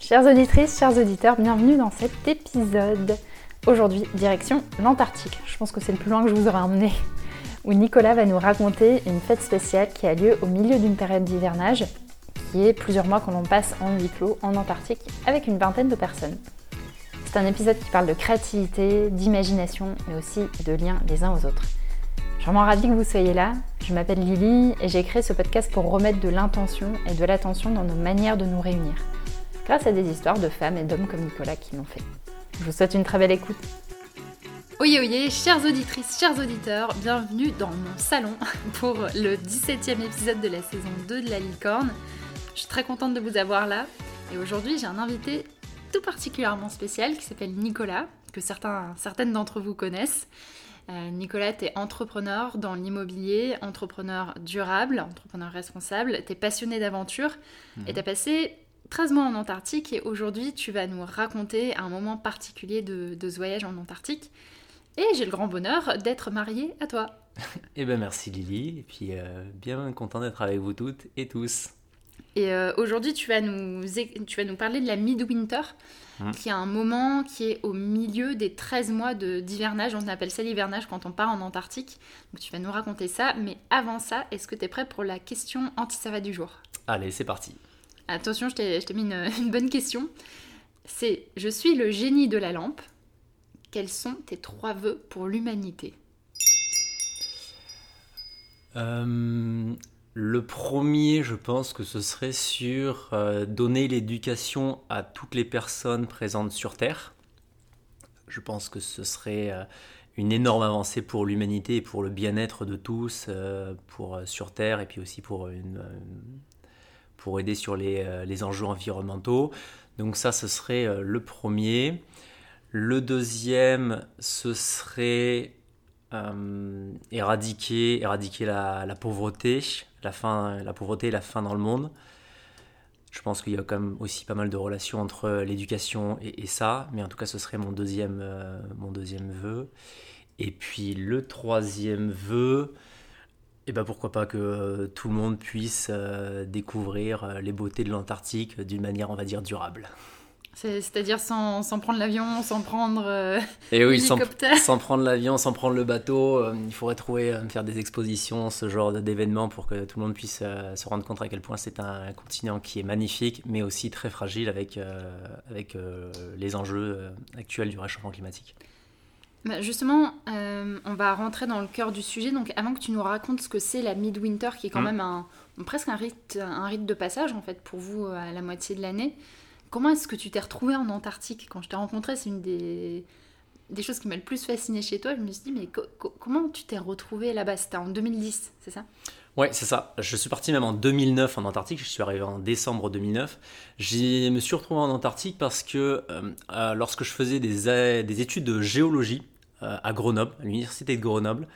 Chères auditrices, chers auditeurs, bienvenue dans cet épisode. Aujourd'hui, direction l'Antarctique. Je pense que c'est le plus loin que je vous aurais emmené. Où Nicolas va nous raconter une fête spéciale qui a lieu au milieu d'une période d'hivernage, qui est plusieurs mois qu'on l'on passe en huis clos en Antarctique avec une vingtaine de personnes. C'est un épisode qui parle de créativité, d'imagination, mais aussi de liens les uns aux autres. Je suis vraiment ravie que vous soyez là. Je m'appelle Lily et j'ai créé ce podcast pour remettre de l'intention et de l'attention dans nos manières de nous réunir grâce à des histoires de femmes et d'hommes comme Nicolas qui l'ont fait. Je vous souhaite une très belle écoute. Oye oye, chères auditrices, chers auditeurs, bienvenue dans mon salon pour le 17e épisode de la saison 2 de la licorne. Je suis très contente de vous avoir là et aujourd'hui j'ai un invité tout particulièrement spécial qui s'appelle Nicolas, que certains, certaines d'entre vous connaissent. Euh, Nicolas, tu es entrepreneur dans l'immobilier, entrepreneur durable, entrepreneur responsable, tu es passionné d'aventure et tu as passé 13 mois en Antarctique et aujourd'hui tu vas nous raconter un moment particulier de, ce voyage en Antarctique. Et j'ai le grand bonheur d'être mariée à toi. eh bien merci Lily, et puis euh, bien content d'être avec vous toutes et tous. Et euh, aujourd'hui tu, vas nous, tu vas nous parler de la midwinter, mmh. qui est un moment qui est au milieu des 13 mois d'hivernage. On appelle ça l'hivernage quand on part en Antarctique. Donc tu vas nous raconter ça. Mais avant ça, est-ce que tu es prêt pour la question anti-sava du jour? Allez, c'est parti. Attention, je t'ai mis une, bonne question. C'est Je suis le génie de la lampe. Quels sont tes trois vœux pour l'humanité? Euh, Le premier, je pense que ce serait sur euh, donner l'éducation à toutes les personnes présentes sur Terre. Je pense que ce serait euh, une énorme avancée pour l'humanité et pour le bien-être de tous, pour sur Terre et puis aussi pour une, pour aider sur les, euh, les enjeux environnementaux. Donc ça, ce serait euh, le premier. Le deuxième, ce serait euh, éradiquer, éradiquer la, la, pauvreté, la, fin, la pauvreté et la faim dans le monde. Je pense qu'il y a quand même aussi pas mal de relations entre l'éducation et, ça, mais en tout cas, ce serait mon deuxième, mon deuxième vœu. Et puis le troisième vœu, et ben pourquoi pas que euh, tout le monde puisse euh, découvrir euh, les beautés de l'Antarctique d'une manière, on va dire, durable. C'est-à-dire sans, sans, prendre l'avion, sans prendre Et oui, l'hélicoptère sans, sans, prendre l'avion, sans prendre le bateau. il faudrait trouver, faire des expositions, ce genre d'événements pour que tout le monde puisse se rendre compte à quel point c'est un, continent qui est magnifique, mais aussi très fragile avec, avec les enjeux actuels du réchauffement climatique. Bah, justement, euh, on va rentrer dans le cœur du sujet. Donc, avant que tu nous racontes ce que c'est la midwinter, qui est quand mm. même un, presque un rite, un rite de passage en fait pour vous à la moitié de l'année. Comment est-ce que tu t'es retrouvé en Antarctique? Quand je t'ai rencontré, c'est une des, des choses qui m'a le plus fasciné chez toi. Je me suis dit, mais comment tu t'es retrouvé là-bas? C'était en 2010, c'est ça? Ouais, c'est ça. Je suis parti même en 2009 en Antarctique. Je suis arrivé en décembre 2009. Je me suis retrouvé en Antarctique parce que euh, euh, lorsque je faisais des, des études de géologie euh, à Grenoble, à l'université de Grenoble,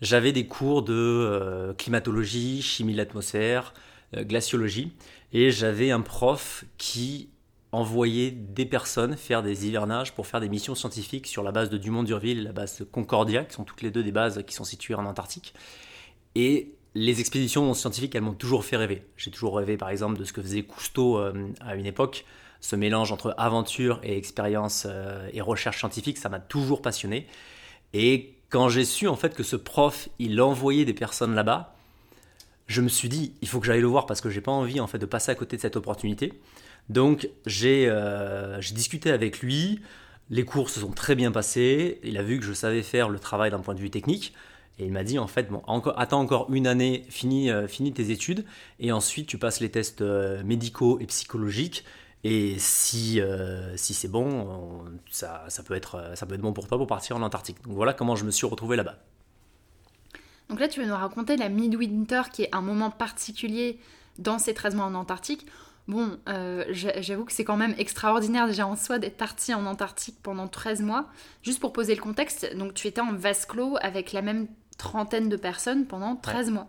j'avais des cours de climatologie, chimie de l'atmosphère, glaciologie, et j'avais un prof qui envoyait des personnes faire des hivernages pour faire des missions scientifiques sur la base de Dumont-Durville et la base de Concordia, qui sont toutes les deux des bases qui sont situées en Antarctique. Et les expéditions scientifiques, elles m'ont toujours fait rêver. J'ai toujours rêvé, par exemple, de ce que faisait Cousteau euh, à une époque. Ce mélange entre aventure et expérience euh, et recherche scientifique, ça m'a toujours passionné. Et quand j'ai su en fait que ce prof, il envoyait des personnes là-bas, je me suis dit, il faut que j'aille le voir parce que j'ai pas envie en fait de passer à côté de cette opportunité. Donc j'ai euh, discuté avec lui. Les cours se sont très bien passés. Il a vu que je savais faire le travail d'un point de vue technique. Et il m'a dit en fait, bon, attends encore une année, finis, euh, tes études, et ensuite tu passes les tests euh, médicaux et psychologiques. Et si, euh, si c'est bon, ça, ça, peut être, ça peut être bon pour toi pour partir en Antarctique. Donc voilà comment je me suis retrouvé là-bas. Donc là, tu vas nous raconter la midwinter, qui est un moment particulier dans ces 13 mois en Antarctique. Bon, j'avoue que c'est quand même extraordinaire déjà en soi d'être parti en Antarctique pendant 13 mois. Juste pour poser le contexte, donc tu étais en vase clos avec la même trentaine de personnes pendant 13 mois.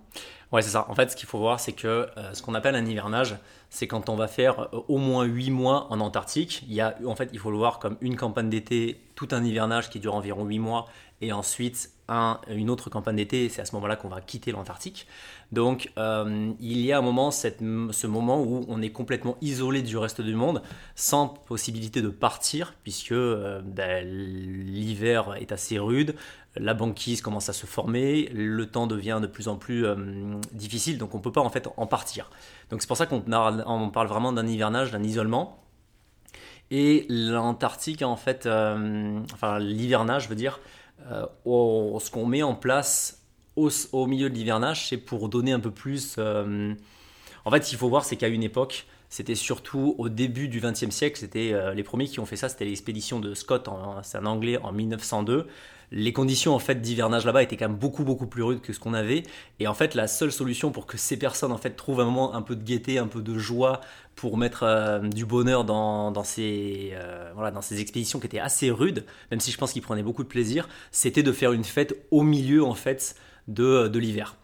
Ouais, c'est ça. En fait, ce qu'il faut voir, c'est que euh, ce qu'on appelle un hivernage, c'est quand on va faire euh, au moins 8 mois en Antarctique. Il y a, en fait, il faut le voir comme une campagne d'été, tout un hivernage qui dure environ 8 mois, et ensuite un, une autre campagne d'été, c'est à ce moment-là qu'on va quitter l'Antarctique. Donc euh, il y a un moment, ce moment où on est complètement isolé du reste du monde, sans possibilité de partir, puisque euh, ben, l'hiver est assez rude, la banquise commence à se former, le temps devient de plus en plus euh, difficile, donc on ne peut pas en fait en partir. Donc c'est pour ça qu'on on parle vraiment d'un hivernage, d'un isolement. Et l'Antarctique, en fait, enfin l'hivernage, je veux dire, ce qu'on met en place au, milieu de l'hivernage, c'est pour donner un peu plus. Euh, en fait, qu'il faut voir, c'est qu'à une époque, c'était surtout au début du XXe siècle, c'était euh, les premiers qui ont fait ça, c'était l'expédition de Scott, c'est un Anglais en 1902. Les conditions en fait d'hivernage là-bas étaient quand même beaucoup beaucoup plus rudes que ce qu'on avait, et en fait la seule solution pour que ces personnes en fait trouvent un moment un peu de gaieté, un peu de joie pour mettre euh, du bonheur dans, dans ces voilà dans ces expéditions qui étaient assez rudes, même si je pense qu'ils prenaient beaucoup de plaisir, c'était de faire une fête au milieu en fait de, de l'hiver.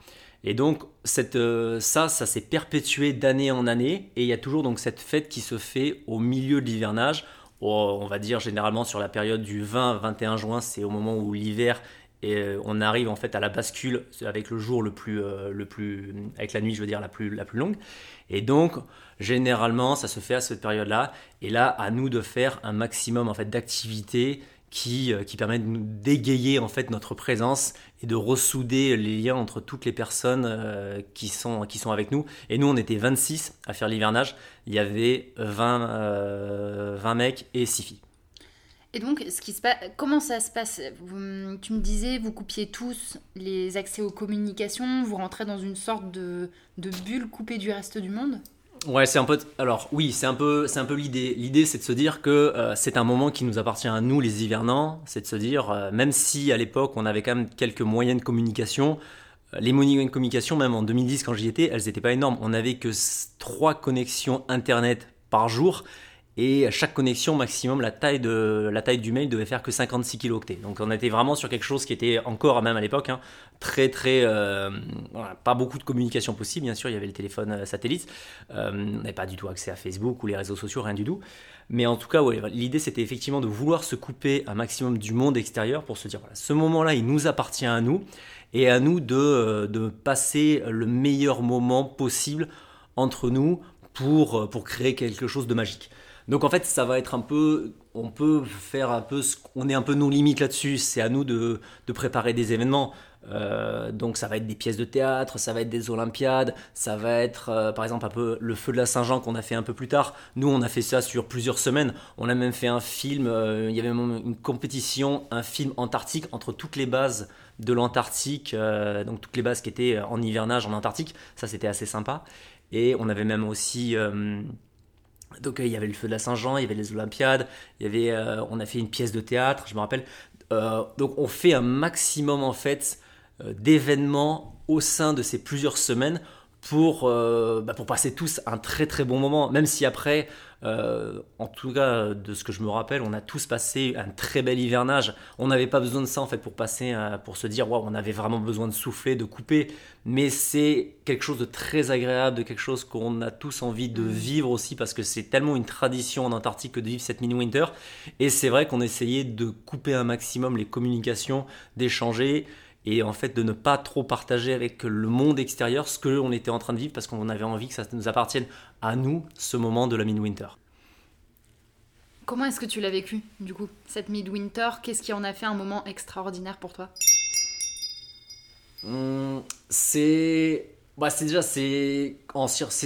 Et donc cette, euh, ça, ça s'est perpétué d'année en année, et il y a toujours donc cette fête qui se fait au milieu de l'hivernage. On va dire généralement sur la période du 20-21 juin, c'est au moment où l'hiver et euh, on arrive en fait à la bascule avec le jour le plus, euh, le plus, avec la nuit, je veux dire la plus, la plus longue. Et donc généralement, ça se fait à cette période-là. Et là, à nous de faire un maximum en fait d'activités qui, euh, qui permet dégayer en fait notre présence et de ressouder les liens entre toutes les personnes euh, qui, sont, qui sont avec nous. Et nous, on était 26 à faire l'hivernage. Il y avait 20, 20 euh, mecs et 6 filles. Et donc, ce qui se passe, comment ça se passe? Tu me disais, vous coupiez tous les accès aux communications, vous rentrez dans une sorte de bulle coupée du reste du monde? Ouais, c'est un peu. Alors oui, c'est un peu, c'est un peu l'idée. L'idée, c'est de se dire que euh, c'est un moment qui nous appartient à nous, les hivernants. C'est de se dire, euh, même si à l'époque on avait quand même quelques moyens de communication, euh, les moyens de communication, même en 2010 quand j'y étais, elles n'étaient pas énormes. On n'avait que trois connexions internet par jour et chaque connexion maximum, la taille, de, la taille du mail devait faire que 56 kilooctets. Donc on était vraiment sur quelque chose qui était encore, même à l'époque, hein, très très... Euh, pas beaucoup de communication possible, bien sûr, il y avait le téléphone euh, satellite, euh, on n'avait pas du tout accès à Facebook ou les réseaux sociaux, rien du tout. Mais en tout cas, l'idée c'était effectivement de vouloir se couper un maximum du monde extérieur pour se dire, voilà, ce moment-là, il nous appartient à nous, et à nous de, de passer le meilleur moment possible entre nous pour, pour créer quelque chose de magique. Donc en fait, ça va être un peu, on peut faire un peu, on est un peu nos limites là-dessus. C'est à nous de, préparer des événements. Euh, donc ça va être des pièces de théâtre, ça va être des Olympiades, ça va être euh, par exemple un peu le feu de la Saint-Jean qu'on a fait un peu plus tard. Nous on a fait ça sur plusieurs semaines. On a même fait un film, euh, il y avait même une compétition, un film antarctique entre toutes les bases de l'Antarctique, donc toutes les bases qui étaient en hivernage en Antarctique. Ça c'était assez sympa. Et on avait même aussi donc euh, il y avait le feu de la Saint-Jean, il y avait les Olympiades, euh, on a fait une pièce de théâtre, je me rappelle. Euh, donc on fait un maximum en fait d'événements au sein de ces plusieurs semaines pour, bah, pour passer tous un très très bon moment, même si après euh, en tout cas, de ce que je me rappelle, on a tous passé un très bel hivernage. On n'avait pas besoin de ça en fait pour passer, euh, pour se dire, waouh, on avait vraiment besoin de souffler, de couper. Mais c'est quelque chose de très agréable, de quelque chose qu'on a tous envie de vivre aussi parce que c'est tellement une tradition en Antarctique de vivre cette mini winter. Et c'est vrai qu'on essayait de couper un maximum les communications, d'échanger et en fait de ne pas trop partager avec le monde extérieur ce que on était en train de vivre parce qu'on avait envie que ça nous appartienne à nous ce moment de la midwinter. Comment est-ce que tu l'as vécu du coup cette midwinter? Qu'est-ce qui en a fait un moment extraordinaire pour toi? Hum, C'est bah, c'est déjà c'est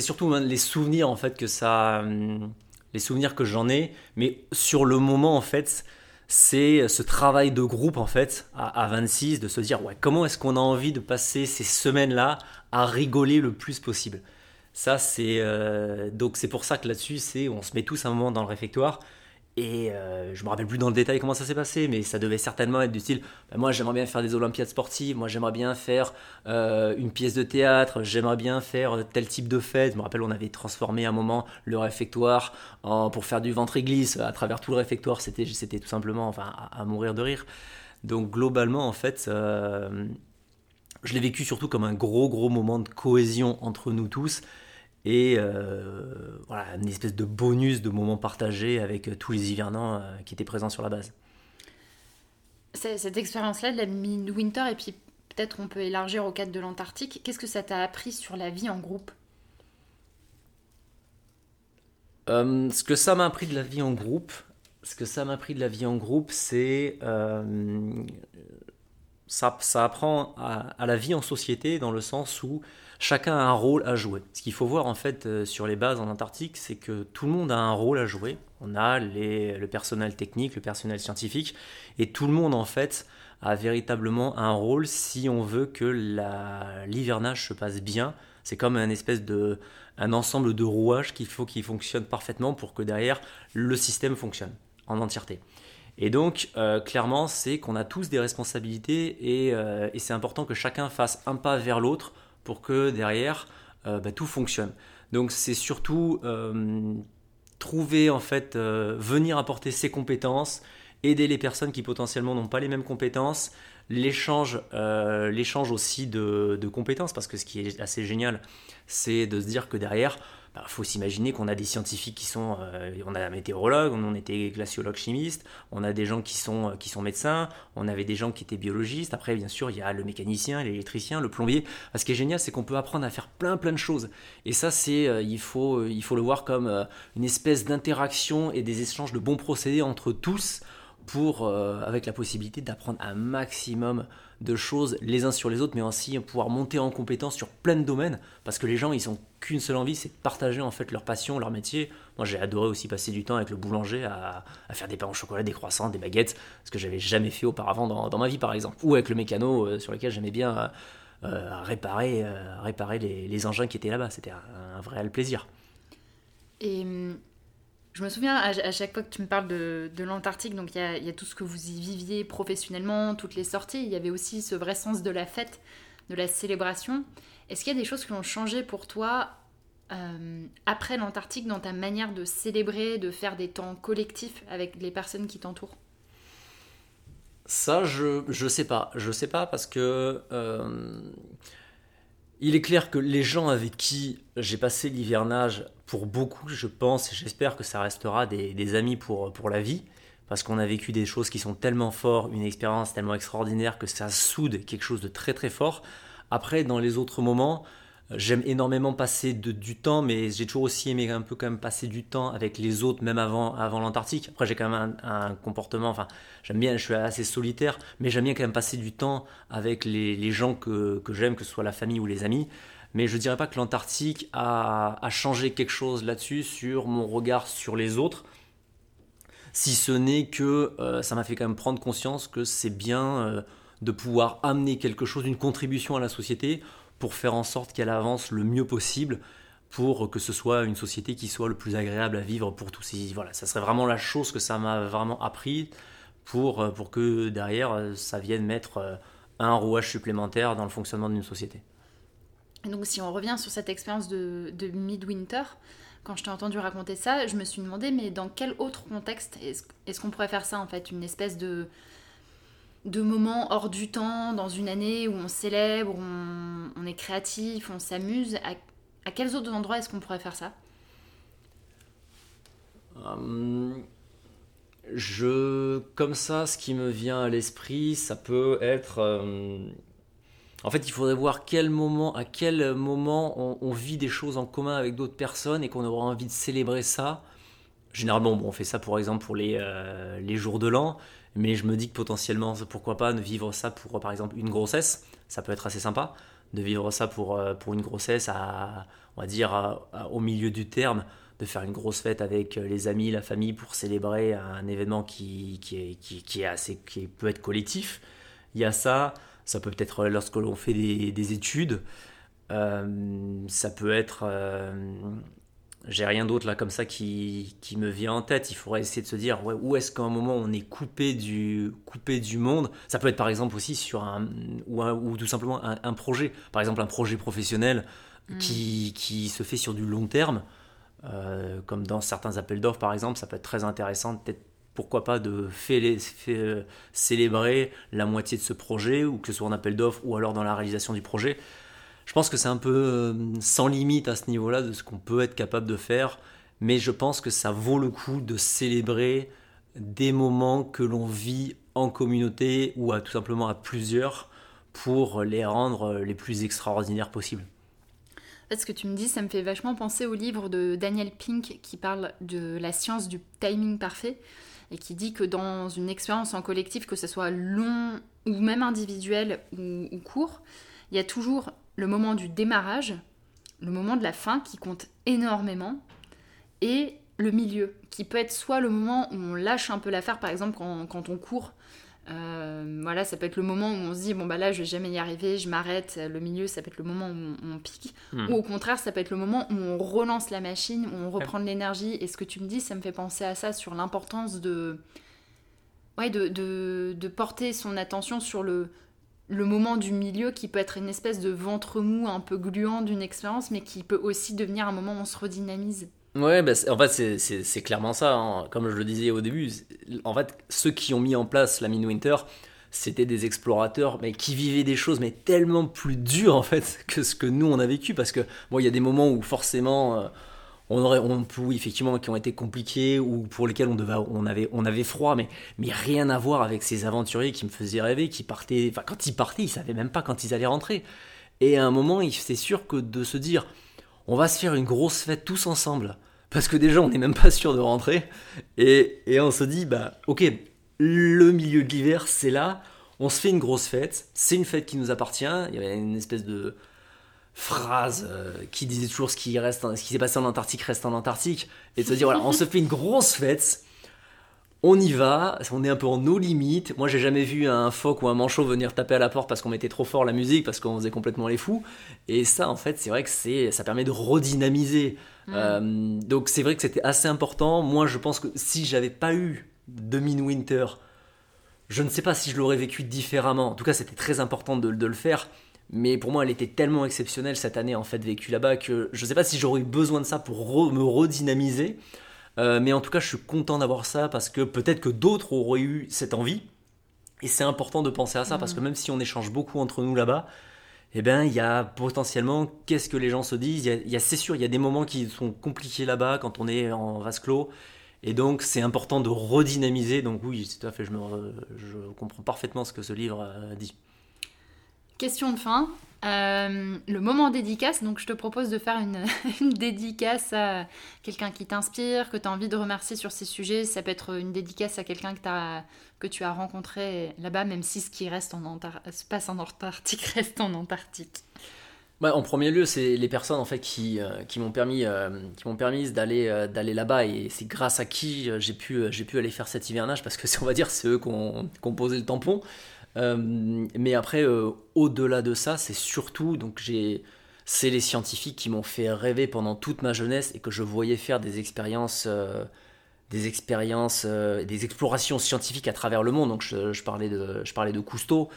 surtout les souvenirs en fait que ça hum, les souvenirs que j'en ai mais sur le moment en fait c'est ce travail de groupe en fait à, 26 de se dire ouais comment est-ce qu'on a envie de passer ces semaines là à rigoler le plus possible? Ça c'est euh, donc c'est pour ça que là-dessus c'est on se met tous un moment dans le réfectoire et euh, je me rappelle plus dans le détail comment ça s'est passé, mais ça devait certainement être du style bah, moi j'aimerais bien faire des Olympiades sportives, moi j'aimerais bien faire euh, une pièce de théâtre, j'aimerais bien faire tel type de fête. Je me rappelle, on avait transformé un moment le réfectoire pour faire du ventre glisse à travers tout le réfectoire. C'était, c'était tout simplement enfin, à, mourir de rire. Donc globalement, en fait, euh, je l'ai vécu surtout comme un gros gros moment de cohésion entre nous tous et voilà, une espèce de bonus de moments partagés avec tous les hivernants qui étaient présents sur la base. Cette expérience-là de la midwinter, et puis peut-être on peut élargir au cadre de l'Antarctique, qu'est-ce que ça t'a appris sur la vie en groupe? Euh, Ce que ça m'a appris de la vie en groupe, ce que ça m'a appris de la vie en groupe, c'est euh, ça, ça, apprend à, la vie en société dans le sens où chacun a un rôle à jouer. Ce qu'il faut voir en fait euh, sur les bases en Antarctique, c'est que tout le monde a un rôle à jouer. On a le personnel technique, le personnel scientifique, et tout le monde en fait a véritablement un rôle si on veut que l'hivernage se passe bien. C'est comme un espèce de un ensemble de rouages qu'il faut qu'ils fonctionnent parfaitement pour que derrière le système fonctionne en entièreté. Et donc, euh, clairement, c'est qu'on a tous des responsabilités euh, et, c'est important que chacun fasse un pas vers l'autre pour que derrière, euh, bah, tout fonctionne. Donc, c'est surtout trouver, en fait, venir apporter ses compétences, aider les personnes qui potentiellement n'ont pas les mêmes compétences, l'échange aussi de, de, compétences, parce que ce qui est assez génial, c'est de se dire que derrière, il bah, faut s'imaginer qu'on a des scientifiques qui sont, euh, on a un météorologue, on était glaciologue chimiste, on a des gens qui sont, euh, qui sont médecins, on avait des gens qui étaient biologistes. Après, bien sûr, il y a le mécanicien, l'électricien, le plombier. Ce qui est génial, c'est qu'on peut apprendre à faire plein, plein de choses. Et ça, c'est, euh, il faut, il faut le voir comme une espèce d'interaction et des échanges de bons procédés entre tous pour, avec la possibilité d'apprendre un maximum de choses les uns sur les autres, mais aussi pouvoir monter en compétence sur plein de domaines, parce que les gens, ils ont qu'une seule envie, c'est de partager en fait leur passion, leur métier. Moi, j'ai adoré aussi passer du temps avec le boulanger à, faire des pains au chocolat, des croissants, des baguettes, ce que j'avais jamais fait auparavant dans, ma vie, par exemple. Ou avec le mécano, euh, sur lequel j'aimais bien euh, réparer, euh, réparer les, engins qui étaient là-bas. C'était un, vrai plaisir. Et hum, je me souviens à, chaque fois que tu me parles de, l'Antarctique, donc il y a, tout ce que vous y viviez professionnellement, toutes les sorties, il y avait aussi ce vrai sens de la fête, de la célébration. Est-ce qu'il y a des choses qui ont changé pour toi euh, après l'Antarctique dans ta manière de célébrer, de faire des temps collectifs avec les personnes qui t'entourent? Ça, je, je sais pas. Je sais pas parce que. Euh, il est clair que les gens avec qui j'ai passé l'hivernage, pour beaucoup, je pense, et j'espère que ça restera des, amis pour, pour la vie, parce qu'on a vécu des choses qui sont tellement fortes, une expérience tellement extraordinaire que ça soude quelque chose de très très fort. Après, dans les autres moments, J'aime énormément passer du temps, mais j'ai toujours aussi aimé un peu quand même passer du temps avec les autres, même avant, l'Antarctique. Après, j'ai quand même un, comportement, enfin, j'aime bien, je suis assez solitaire, mais j'aime bien quand même passer du temps avec les, gens que, j'aime, que ce soit la famille ou les amis. Mais je dirais pas que l'Antarctique a, changé quelque chose là-dessus, sur mon regard sur les autres. Si ce n'est que euh, ça m'a fait quand même prendre conscience que c'est bien euh, de pouvoir amener quelque chose, une contribution à la société pour faire en sorte qu'elle avance le mieux possible pour que ce soit une société qui soit le plus agréable à vivre pour tous. Et voilà, ça serait vraiment la chose que ça m'a vraiment appris pour, euh, pour que derrière, euh, ça vienne mettre euh, un rouage supplémentaire dans le fonctionnement d'une société. donc si on revient sur cette expérience de, de Midwinter, quand je t'ai entendu raconter ça, je me suis demandé, mais dans quel autre contexte est-ce qu'on pourrait faire ça en fait? Une espèce de de moments hors du temps dans une année où on célèbre, on, est créatif, on s'amuse. À, quels autres endroits est-ce qu'on pourrait faire ça? Hum, Je, comme ça, ce qui me vient à l'esprit, ça peut être. Hum, en fait, il faudrait voir quel moment, à quel moment on, vit des choses en commun avec d'autres personnes et qu'on aura envie de célébrer ça. Généralement, on fait ça, pour exemple, pour les, euh, les jours de l'an. Mais je me dis que potentiellement, pourquoi pas ne vivre ça pour, par exemple, une grossesse. Ça peut être assez sympa de vivre ça pour, euh, pour une grossesse, à, on va dire, au milieu du terme, de faire une grosse fête avec euh, les amis, la famille pour célébrer un événement qui, qui, est, qui, est assez, qui peut être collectif. Il y a ça, ça peut être lorsque l'on fait des, des études, euh, ça peut être j'ai rien d'autre là comme ça qui, qui, me vient en tête. Il faudrait essayer de se dire ouais, où est-ce qu'à un moment on est coupé du, coupé du monde? Ça peut être par exemple aussi sur un ou, ou tout simplement un, projet. Par exemple un projet professionnel mm. qui, qui, se fait sur du long terme, euh, comme dans certains appels d'offres par exemple. Ça peut être très intéressant peut-être pourquoi pas de euh, célébrer la moitié de ce projet ou que ce soit en appel d'offres ou alors dans la réalisation du projet je pense que c'est un peu euh, sans limite à ce niveau-là de ce qu'on peut être capable de faire, mais je pense que ça vaut le coup de célébrer des moments que l'on vit en communauté ou à, tout simplement à plusieurs pour les rendre les plus extraordinaires possibles. ce que tu me dis, ça me fait vachement penser au livre de Daniel Pink qui parle de la science du timing parfait et qui dit que dans une expérience en collectif, que ce soit long ou même individuel ou court, il y a toujours le moment du démarrage, le moment de la fin qui compte énormément, et le milieu, qui peut être soit le moment où on lâche un peu l'affaire, par exemple quand, quand on court, euh, voilà, ça peut être le moment où on se dit bon bah là je vais jamais y arriver, je m'arrête. Le milieu, ça peut être le moment où on, pique, hmm. ou au contraire, ça peut être le moment où on relance la machine, où on reprend de l'énergie. Et ce que tu me dis, ça me fait penser à ça sur l'importance de, ouais, de, de, de, porter son attention sur le le moment du milieu qui peut être une espèce de ventre mou un peu gluant d'une expérience, mais qui peut aussi devenir un moment où on se redynamise. Ouais, bah, en fait, c'est clairement ça. Hein. Comme je le disais au début, en fait, ceux qui ont mis en place la Winter, c'était des explorateurs, mais qui vivaient des choses, mais tellement plus dures, en fait, que ce que nous, on a vécu. Parce que, bon, il y a des moments où, forcément, euh, on aurait, on, oui, effectivement, qui ont été compliqués, ou pour lesquels on, devait, on, avait, on avait froid, mais, mais rien à voir avec ces aventuriers qui me faisaient rêver, qui partaient, enfin, quand ils partaient, ils savaient même pas quand ils allaient rentrer. Et à un moment, c'est sûr que de se dire, on va se faire une grosse fête tous ensemble parce que déjà on n'est même pas sûr de rentrer et, on se dit bah ok le milieu de l'hiver c'est là on se fait une grosse fête c'est une fête qui nous appartient il y avait une espèce de phrase euh, qui disait toujours ce qui reste ce qui s'est passé en Antarctique reste en Antarctique et de se dire voilà on se fait une grosse fête on y va, on est un peu en nos limites. Moi, j'ai jamais vu un phoque ou un manchot venir taper à la porte parce qu'on mettait trop fort la musique, parce qu'on faisait complètement les fous. Et ça, en fait, c'est vrai que c'est, ça permet de redynamiser Mm. Euh, donc c'est vrai que c'était assez important. Moi, je pense que si j'avais pas eu de Winter, je ne sais pas si je l'aurais vécu différemment. En tout cas, c'était très important de, le faire. Mais pour moi, elle était tellement exceptionnelle cette année en fait vécue là-bas que je ne sais pas si j'aurais eu besoin de ça pour me redynamiser. Euh, mais en tout cas, je suis content d'avoir ça parce que peut-être que d'autres auraient eu cette envie. Et c'est important de penser à ça parce que même si on échange beaucoup entre nous là-bas, eh bien, il y a potentiellement, qu'est-ce que les gens se disent? Il y a, c'est sûr, il y a des moments qui sont compliqués là-bas quand on est en vase clos. Et donc, c'est important de redynamiser. Donc, oui, tout à fait, je, me, je comprends parfaitement ce que ce livre dit. Question de fin. Euh, le moment dédicace, donc je te propose de faire une, dédicace à quelqu'un qui t'inspire, que tu as envie de remercier sur ces sujets. Ça peut être une dédicace à quelqu'un que, tu as rencontré là-bas, même si ce qui reste en se passe en Antarctique reste en Antarctique. Bah, en premier lieu, c'est les personnes en fait qui, euh, m'ont permis, euh, permis d'aller là-bas et c'est grâce à qui j'ai pu, aller faire cet hivernage parce que va dire c'est eux qui ont posé le tampon. Euh, mais après, euh, au-delà de ça, c'est surtout, donc j'ai, c'est les scientifiques qui m'ont fait rêver pendant toute ma jeunesse et que je voyais faire des expériences, euh, des expériences, des explorations scientifiques à travers le monde. Donc je, parlais de, je parlais de Cousteau,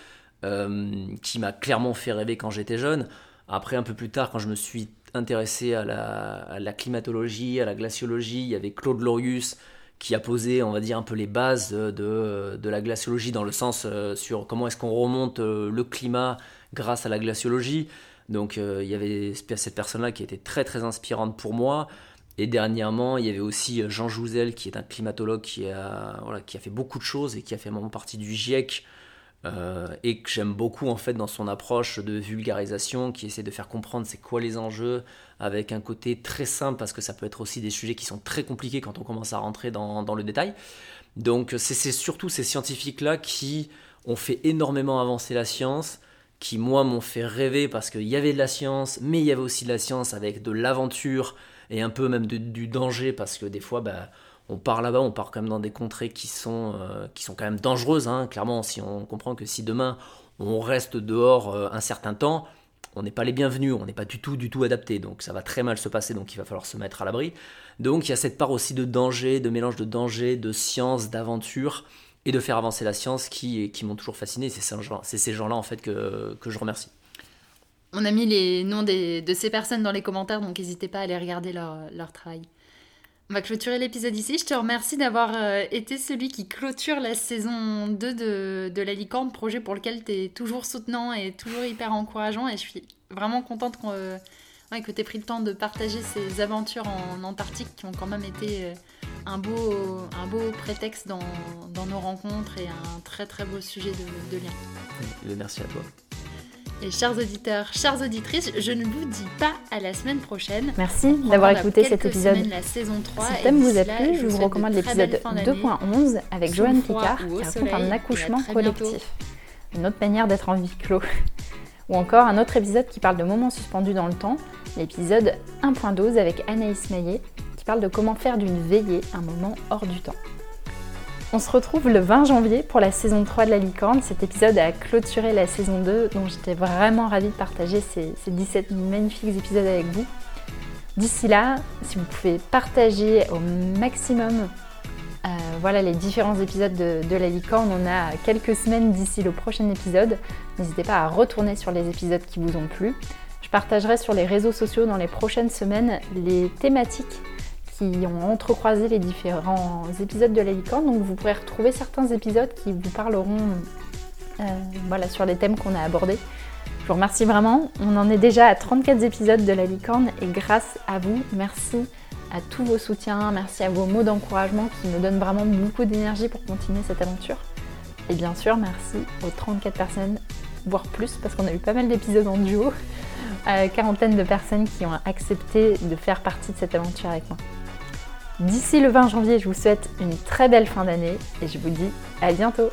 qui m'a clairement fait rêver quand j'étais jeune. Après, un peu plus tard, quand je me suis intéressé à la, à la climatologie, à la glaciologie, il y avait Claude Lorius, qui a posé, on va dire, un peu les bases de, de la glaciologie dans le sens euh, sur comment est-ce qu'on remonte euh, le climat grâce à la glaciologie. Donc euh, il y avait cette personne-là qui était très très inspirante pour moi. Et dernièrement, il y avait aussi Jean Jouzel, qui est un climatologue qui a, voilà, qui a fait beaucoup de choses et qui a fait moment partie du GIEC. Et que j'aime beaucoup en fait dans son approche de vulgarisation, qui essaie de faire comprendre c'est quoi les enjeux, avec un côté très simple parce que ça peut être aussi des sujets qui sont très compliqués quand on commence à rentrer dans, dans le détail. Donc c'est surtout ces scientifiques-là qui ont fait énormément avancer la science, qui moi m'ont fait rêver parce qu'il y avait de la science, mais il y avait aussi de la science avec de l'aventure et un peu même du danger parce que des fois bah, on part là-bas, on part quand même dans des contrées qui sont, euh, qui sont quand même dangereuses. Hein. Clairement, si on comprend que si demain on reste dehors euh, un certain temps, on n'est pas les bienvenus, on n'est pas du tout, du tout adapté, donc ça va très mal se passer, donc il va falloir se mettre à l'abri. Donc il y a cette part aussi de danger, de mélange de danger, de science, d'aventure, et de faire avancer la science qui, qui m'ont toujours fasciné. C'est ces gens-là en fait que, je remercie. On a mis les noms de ces personnes dans les commentaires, donc n'hésitez pas à aller regarder leur, leur travail. On va clôturer l'épisode ici. Je te remercie d'avoir euh, été celui qui clôture la saison 2 de, de La Licorne, projet pour lequel tu es toujours soutenant et toujours hyper encourageant. Et je suis vraiment contente que tu aies pris le temps de partager ces aventures en Antarctique qui ont quand même été euh, un, beau, un beau prétexte dans, dans, nos rencontres et un très très beau sujet de lien. Merci à toi. Et chers auditeurs, chères auditrices, je ne vous dis pas à la semaine prochaine. Merci d'avoir écouté cet épisode. La saison 3, si le thème vous a plu, je vous recommande l'épisode 2.11 avec Joanne Picard qui raconte un accouchement collectif. Une autre manière d'être en vie clos. Ou encore un autre épisode qui parle de moments suspendus dans le temps, l'épisode 1.12 avec Anaïs Maillet qui parle de comment faire d'une veillée un moment hors du temps. On se retrouve le 20 janvier pour la saison 3 de la licorne. Cet épisode a clôturé la saison 2, dont j'étais vraiment ravie de partager ces, 17 magnifiques épisodes avec vous. D'ici là, si vous pouvez partager au maximum euh, voilà les différents épisodes de, de, la licorne, on a quelques semaines d'ici le prochain épisode. N'hésitez pas à retourner sur les épisodes qui vous ont plu. Je partagerai sur les réseaux sociaux dans les prochaines semaines les thématiques qui ont entrecroisé les différents épisodes de la licorne. Donc vous pourrez retrouver certains épisodes qui vous parleront euh, voilà, sur les thèmes qu'on a abordés. Je vous remercie vraiment. On en est déjà à 34 épisodes de la licorne et grâce à vous, merci à tous vos soutiens, merci à vos mots d'encouragement qui me donnent vraiment beaucoup d'énergie pour continuer cette aventure. Et bien sûr, merci aux 34 personnes, voire plus, parce qu'on a eu pas mal d'épisodes en duo, à quarantaine de personnes qui ont accepté de faire partie de cette aventure avec moi. D'ici le 20 janvier, je vous souhaite une très belle fin d'année et je vous dis à bientôt